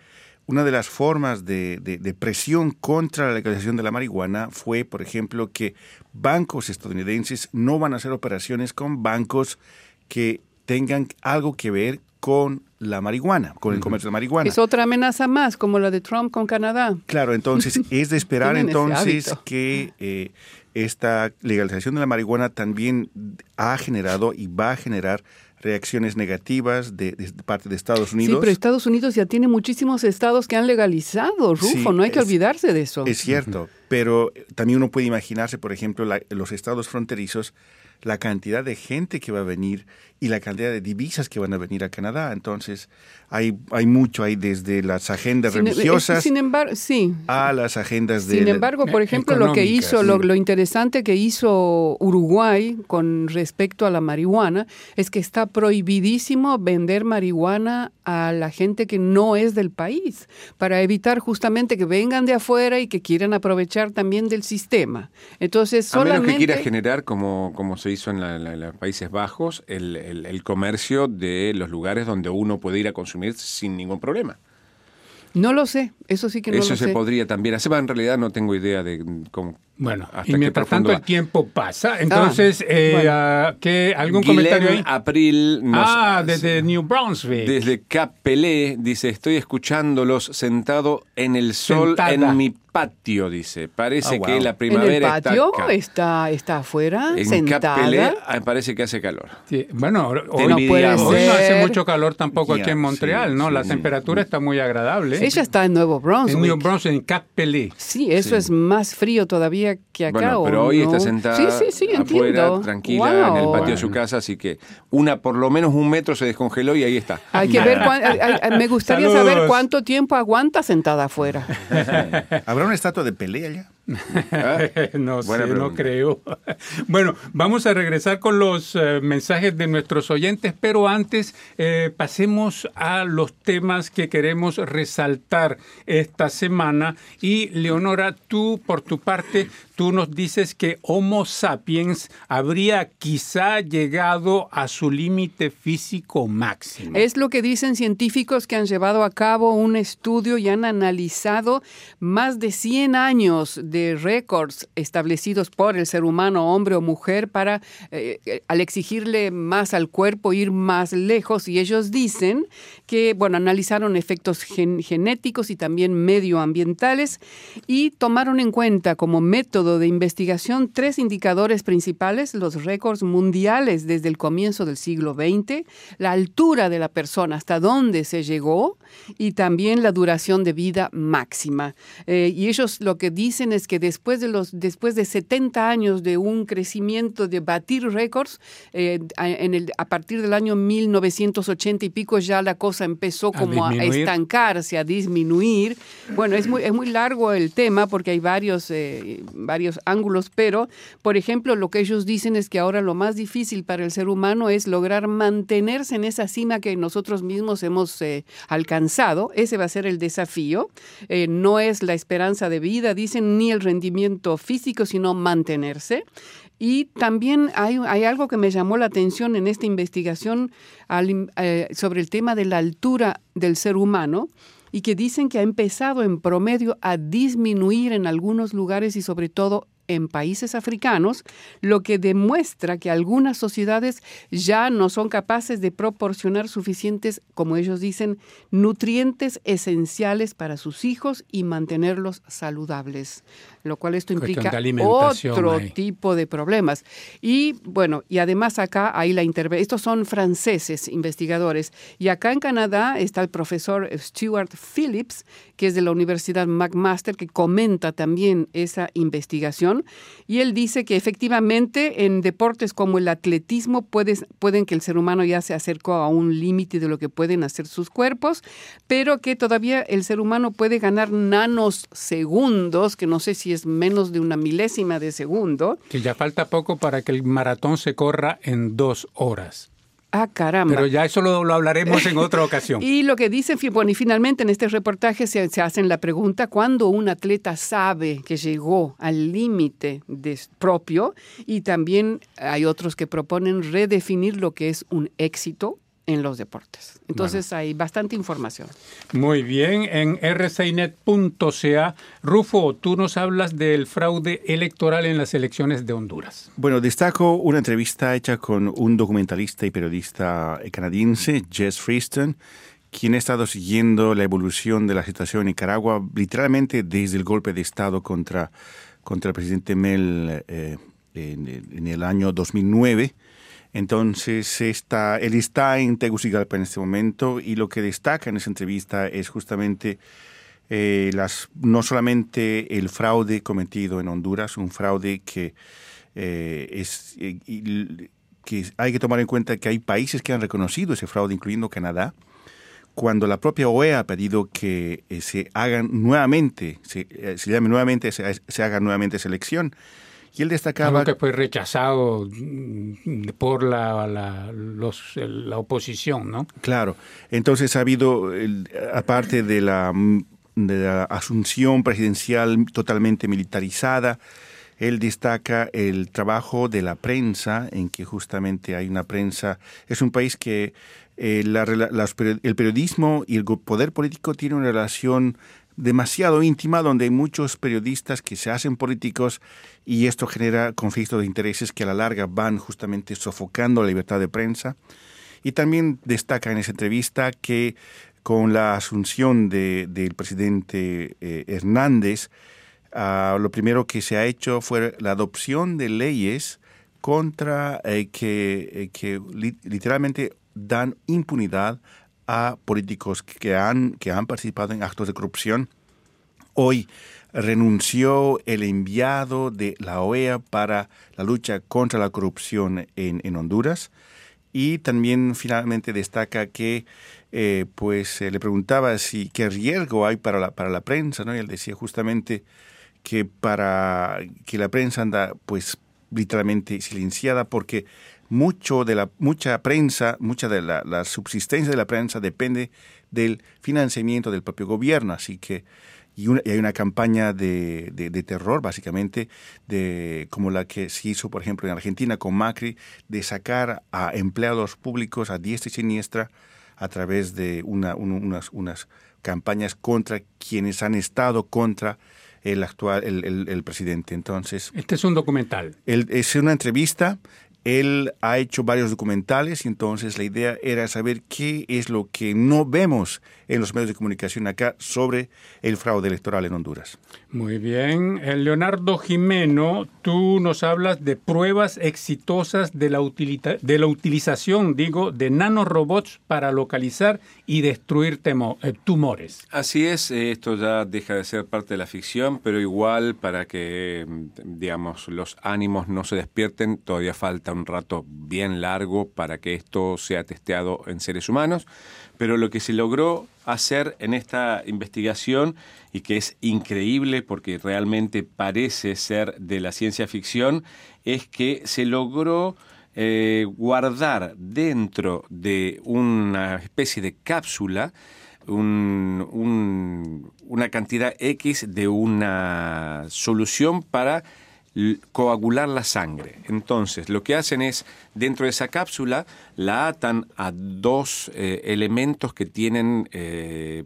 una de las formas de, de- de presión contra la legalización de la marihuana fue, por ejemplo, que bancos estadounidenses no van a hacer operaciones con bancos que tengan algo que ver con la marihuana, con el comercio de marihuana. Es otra amenaza más, como la de Trump con Canadá. Claro, entonces es de esperar entonces que eh, esta legalización de la marihuana también ha generado y va a generar reacciones negativas de, de parte de Estados Sí, Unidos. pero Estados Unidos ya tiene muchísimos estados que han legalizado, Rufo, Sí, no hay que es- olvidarse de eso. Es cierto, pero también uno puede imaginarse, por ejemplo, la- los estados fronterizos, la cantidad de gente que va a venir y la cantidad de divisas que van a venir a Canadá. Entonces, hay, hay mucho ahí desde las agendas Sin, religiosas sin embargo, sí. a las agendas de... Sin embargo, por eh, ejemplo, lo que hizo, lo interesante que hizo Uruguay con respecto a la marihuana es que está prohibidísimo vender marihuana a la gente que no es del país, para evitar justamente que vengan de afuera y que quieran aprovechar también del sistema. Entonces, A menos que quiera generar, como, como se hizo en, la- la- los Países Bajos, el, el- el comercio de los lugares donde uno puede ir a consumir sin ningún problema. No lo sé, eso sí que no Eso lo se sé. podría también hacer. En realidad no tengo idea de cómo. Bueno, hasta y mientras tanto el tiempo pasa. Entonces, eh, bueno. ah, ¿qué, ¿algún Guilhem comentario ahí? April nos- ah, desde New Brunswick. Desde Capelé, dice, estoy escuchándolos sentado en el sol Sentada. en mi patio, dice. Parece Ah, wow. que la ¿En el primavera patio está está, está afuera, En sentada? Capelé ah, parece que hace calor. Sí, bueno, hoy, No puede hoy no hace ser. mucho calor tampoco aquí Ya, en Montreal, sí, ¿no? sí, La sí. temperatura está muy agradable. Ella está en Nuevo Brunswick. en New Brunswick, en Cap Pelé. Sí, eso es más frío todavía que acá. Bueno, ¿o pero hoy no? está sentada sí, sí, sí, afuera, entiendo. tranquila, en el patio de su casa, así que una por lo menos un metro se descongeló y ahí está. Hay que ver, cuán- me gustaría Saludos. saber cuánto tiempo aguanta sentada afuera. ¿Habrá una estatua de pelea allá? no Buena sé, no pregunta. creo. Bueno, vamos a regresar con los eh, mensajes de nuestros oyentes, pero antes eh, pasemos a los temas que queremos resaltar esta semana. Y Leonora, tú por tu parte, tú nos dices que Homo sapiens habría quizá llegado a su límite físico máximo. Es lo que dicen científicos que han llevado a cabo un estudio y han analizado más de 100 años de récords establecidos por el ser humano, hombre o mujer, para, eh, al exigirle más al cuerpo, ir más lejos. Y ellos dicen que, bueno, analizaron efectos gen- genéticos y también medioambientales y tomaron en cuenta como método de investigación tres indicadores principales, los récords mundiales desde el comienzo del siglo XX, la altura de la persona, hasta dónde se llegó y también la duración de vida máxima. Eh, y ellos lo que dicen es que después de, los, después de 70 años de un crecimiento de batir récords, eh, a, en el, a partir del año 1980 y pico ya la cosa empezó A como a, disminuir. estancarse, a disminuir. Bueno, es muy, es muy largo el tema porque hay varios, eh, varios ángulos, pero, por ejemplo, lo que ellos dicen es que ahora lo más difícil para el ser humano es lograr mantenerse en esa cima que nosotros mismos hemos eh, alcanzado. Ese va a ser el desafío. Eh, no es la esperanza de vida, dicen, ni el rendimiento físico, sino mantenerse. Y también hay, algo que me llamó la atención en esta investigación eh, sobre el tema de la altura del ser humano y que dicen que ha empezado en promedio a disminuir en algunos lugares y sobre todo en países africanos, lo que demuestra que algunas sociedades ya no son capaces de proporcionar suficientes, como ellos dicen, nutrientes esenciales para sus hijos y mantenerlos saludables, lo cual esto implica otro ahí. tipo de problemas. Y bueno, y además acá hay la intervención, estos son franceses investigadores, y acá en Canadá está el profesor Stuart Phillips, que es de la Universidad McMaster, que comenta también esa investigación, y él dice que efectivamente en deportes como el atletismo puedes- pueden que el ser humano ya se acercó a un límite de lo que pueden hacer sus cuerpos, pero que todavía el ser humano puede ganar nanos segundos, que no sé si es menos de una milésima de segundo, Que ya falta poco para que el maratón se corra en dos horas. Ah, caramba. Pero ya eso lo, lo hablaremos en otra ocasión. Y lo que dicen, bueno, y finalmente en este reportaje se, se hacen la pregunta, ¿cuándo un atleta sabe que llegó al límite propio? Y también hay otros que proponen redefinir lo que es un éxito en los deportes. Entonces hay bastante información. Muy bien, en rcinet.ca, Rufo, tú nos hablas del fraude electoral en las elecciones de Honduras. Bueno, destaco una entrevista hecha con un documentalista y periodista canadiense, Jess Freeston, quien ha estado siguiendo la evolución de la situación en Nicaragua literalmente desde el golpe de Estado contra, contra el presidente Mel eh, en, en el año 2009. Entonces, está, él está en Tegucigalpa en este momento y lo que destaca en esa entrevista es justamente eh, las, no solamente el fraude cometido en Honduras, un fraude que eh, es eh, que hay que tomar en cuenta que hay países que han reconocido ese fraude, incluyendo Canadá, cuando la propia OEA ha pedido que eh, se hagan nuevamente, se, eh, se llame nuevamente, se, se haga nuevamente esa elección. Y él destacaba Algo que fue rechazado mm, por la, la, los- la oposición, ¿no? Claro, entonces ha habido, aparte de la, de la asunción presidencial totalmente militarizada, él destaca el trabajo de la prensa, en que justamente hay una prensa, es un país que eh, la el periodismo y el poder político tienen una relación demasiado íntima, donde hay muchos periodistas que se hacen políticos y esto genera conflictos de intereses que a la larga van justamente sofocando la libertad de prensa. Y también destaca en esa entrevista que con la asunción de- del presidente eh, Hernández, ah, lo primero que se ha hecho fue la adopción de leyes contra eh, que, eh, que li- literalmente dan impunidad a políticos que han, que han participado en actos de corrupción. Hoy renunció el enviado de la OEA para la lucha contra la corrupción en, en Honduras y también finalmente destaca que eh, pues le preguntaba si qué riesgo hay para la, para la prensa, ¿no? Y él decía justamente que para que la prensa anda pues literalmente silenciada porque mucho de la mucha prensa, mucha de la, la subsistencia de la prensa depende del financiamiento del propio gobierno, así que y, una- y hay una campaña de, de- de terror, básicamente, de, como la que se hizo, por ejemplo, en Argentina con Macri, de sacar a empleados públicos a diestra y siniestra a través de una- un- unas, unas campañas contra quienes han estado contra el actual, el, el- el presidente. Entonces, Este es un documental. es una entrevista. Él ha hecho varios documentales y entonces la idea era saber qué es lo que no vemos en los medios de comunicación acá sobre el fraude electoral en Honduras. Muy bien. Eh, Leonardo Jimeno, tú nos hablas de pruebas exitosas de la, utilita- de la utilización, digo, de nanorobots para localizar y destruir temo- eh, tumores. Así es, eh, esto ya deja de ser parte de la ficción, pero igual para que, mm, digamos, los ánimos no se despierten, todavía falta un rato bien largo para que esto sea testeado en seres humanos. Pero lo que se logró hacer en esta investigación, y que es increíble porque realmente parece ser de la ciencia ficción, es que se logró eh, guardar dentro de una especie de cápsula un- un- una cantidad X de una solución para coagular la sangre. Entonces, lo que hacen es, dentro de esa cápsula, la atan a dos eh, elementos que tienen eh,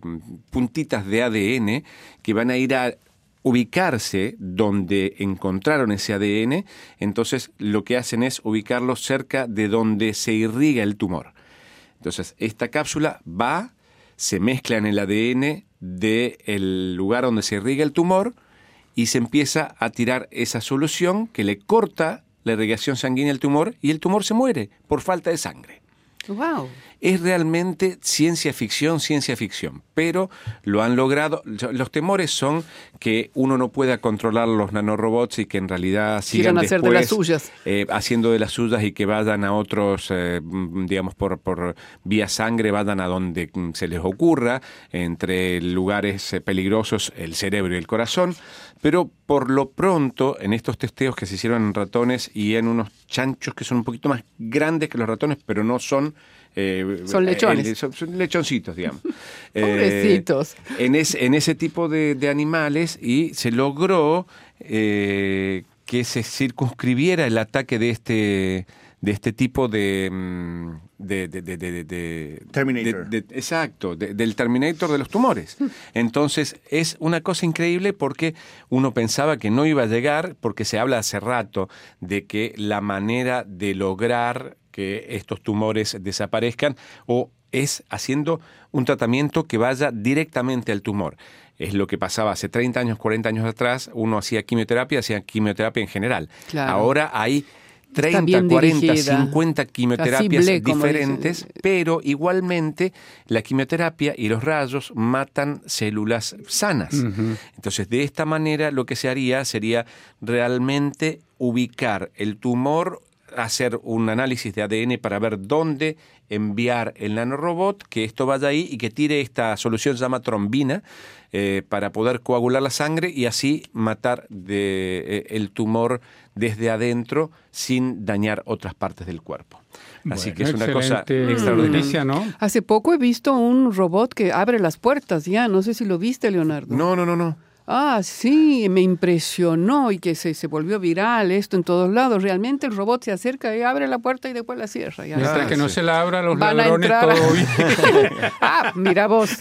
puntitas de ADN que van a ir a ubicarse donde encontraron ese ADN, entonces lo que hacen es ubicarlo cerca de donde se irriga el tumor. Entonces, esta cápsula va, se mezcla en el ADN del lugar donde se irriga el tumor y se empieza a tirar esa solución que le corta la irrigación sanguínea al tumor y el tumor se muere por falta de sangre. Wow. Es realmente ciencia ficción, ciencia ficción, pero lo han logrado. Los temores son que uno no pueda controlar los nanorobots y que en realidad sigan hacer de las suyas. eh, haciendo de las suyas y que vayan a otros, eh, mm, digamos, por, por vía sangre, vayan a donde mm, se les ocurra, entre lugares eh, peligrosos, el cerebro y el corazón. Pero por lo pronto, en estos testeos que se hicieron en ratones y en unos chanchos que son un poquito más grandes que los ratones, pero no son... eh, Son lechones. eh, son, son lechoncitos, digamos. Eh, Pobrecitos. en, es- en ese tipo de, de animales y se logró eh, que se circunscribiera el ataque de este de este tipo de de, de- de- de- de- de- Terminator. de- de- exacto de- del Terminator de los tumores entonces es una cosa increíble porque uno pensaba que no iba a llegar porque se habla hace rato de que la manera de lograr que estos tumores desaparezcan o es haciendo un tratamiento que vaya directamente al tumor. Es lo que pasaba hace 30 años, 40 años atrás, uno hacía quimioterapia, hacía quimioterapia en general. Claro. Ahora hay Está 30, bien 40, dirigida. 50 quimioterapias ble, diferentes, pero igualmente la quimioterapia y los rayos matan células sanas. Entonces, de esta manera lo que se haría sería realmente ubicar el tumor hacer un análisis de ADN para ver dónde enviar el nanorobot, que esto vaya ahí y que tire esta solución, se llama trombina, eh, para poder coagular la sangre y así matar de, eh, el tumor desde adentro sin dañar otras partes del cuerpo. Así que es una cosa extraordinaria. ¿no? Hace poco he visto un robot que abre las puertas ya. No sé si lo viste, Leonardo. No, no, no, no. Ah, sí, me impresionó y que se, se volvió viral esto en todos lados. Realmente el robot se acerca y abre la puerta y después la cierra. ya Mientras está. que no se la abra los Van a ladrones, todo bien. ah, mira vos.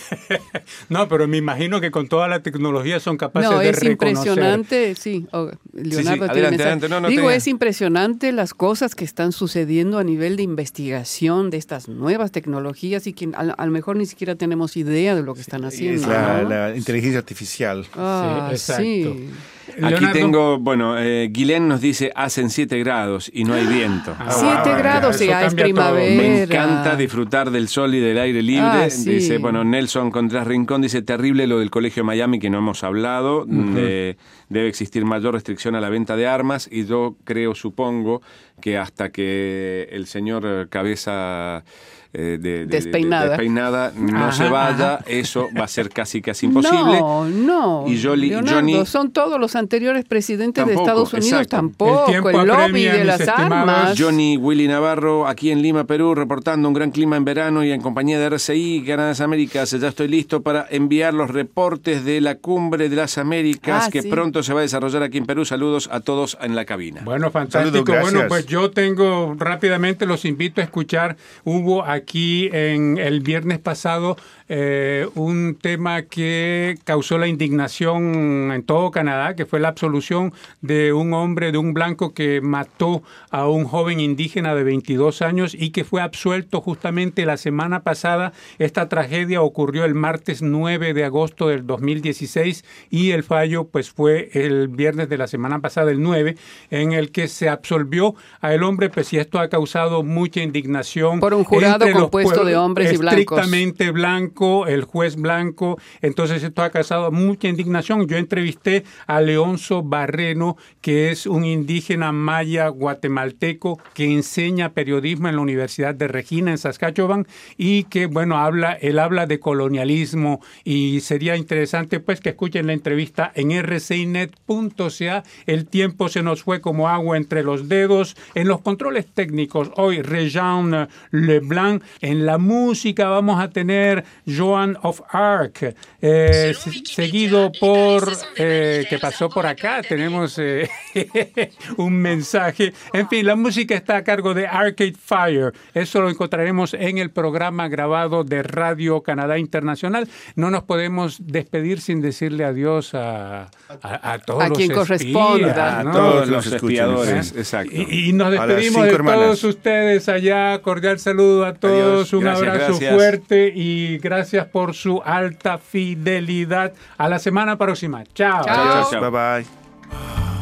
No, pero me imagino que con toda la tecnología son capaces No, de es reconocer. impresionante, sí. oh, Leonardo adelante, adelante. No, no, Digo, tenía- es impresionante las cosas que están sucediendo a nivel de investigación de estas nuevas tecnologías y que a, a lo mejor ni siquiera tenemos idea de lo que están haciendo. Es la, ¿no? la inteligencia artificial. Ah, Sí, exacto. sí. Aquí tengo, bueno, eh, Guilén nos dice, hacen 7 grados y no hay viento. Ah, Siete wow, grados, eso ya es cambia todo. primavera. Me encanta disfrutar del sol y del aire libre. Ah, sí. Dice, bueno, Nelson Contreras Rincón dice, terrible lo del Colegio Miami que no hemos hablado. Eh, debe existir mayor restricción a la venta de armas y yo creo, supongo, que hasta que el señor cabeza... eh, de- de- de- Despeinada. despeinada no Ajá, se vaya, ajá. eso va a ser casi casi imposible. No, no. Y Leonardo, Johnny- son todos los anteriores presidentes de Estados Unidos, exacto. tampoco. El tiempo El, lobby de las armas. Johnny Willy Navarro, aquí en Lima, Perú, reportando un gran clima en verano y en compañía de RCI, Ganadas Américas. Ya estoy listo para enviar los reportes de la cumbre de las Américas Ah, que sí. pronto se va a desarrollar aquí en Perú. Saludos a todos en la cabina. Bueno, fantástico. Saludos, bueno, pues yo tengo rápidamente, los invito a escuchar. Hubo aquí en el viernes pasado eh, un tema que causó la indignación en todo Canadá, que fue la absolución de un hombre, de un blanco que mató a un joven indígena de 22 años y que fue absuelto justamente la semana pasada. Esta tragedia ocurrió el martes 9 de agosto del 2016 y el fallo pues fue el viernes de la semana pasada, el 9, en el que se absolvió a el hombre, pues y esto ha causado mucha indignación. Por un jurado los compuesto de hombres y blancos. Estrictamente blanco, el juez blanco, entonces esto ha causado mucha indignación. Yo entrevisté a Leonzo Barreno, que es un indígena maya guatemalteco que enseña periodismo en la Universidad de Regina en Saskatchewan y que bueno, habla él habla de colonialismo y sería interesante pues que escuchen la entrevista en rcinet.ca. El tiempo se nos fue como agua entre los dedos. En los controles técnicos hoy Rejean Leblanc, en la música vamos a tener Joan of Arc, eh, se- seguido por eh, que pasó por acá. Tenemos eh, un mensaje. En fin, la música está a cargo de Arcade Fire. Eso lo encontraremos en el programa grabado de Radio Canadá Internacional. No nos podemos despedir sin decirle adiós a, a, a todos A los quien espías, corresponda. a ¿no? todos Que los escuchen, espiadores, ¿eh? exacto. Y, y nos A despedimos de hermanas. todos ustedes allá. Cordial saludo a todos. Adiós. Un Gracias, abrazo gracias. fuerte y gracias por su alta fidelidad. A la semana próxima. Chao. Chao. Adiós. chao. Bye bye.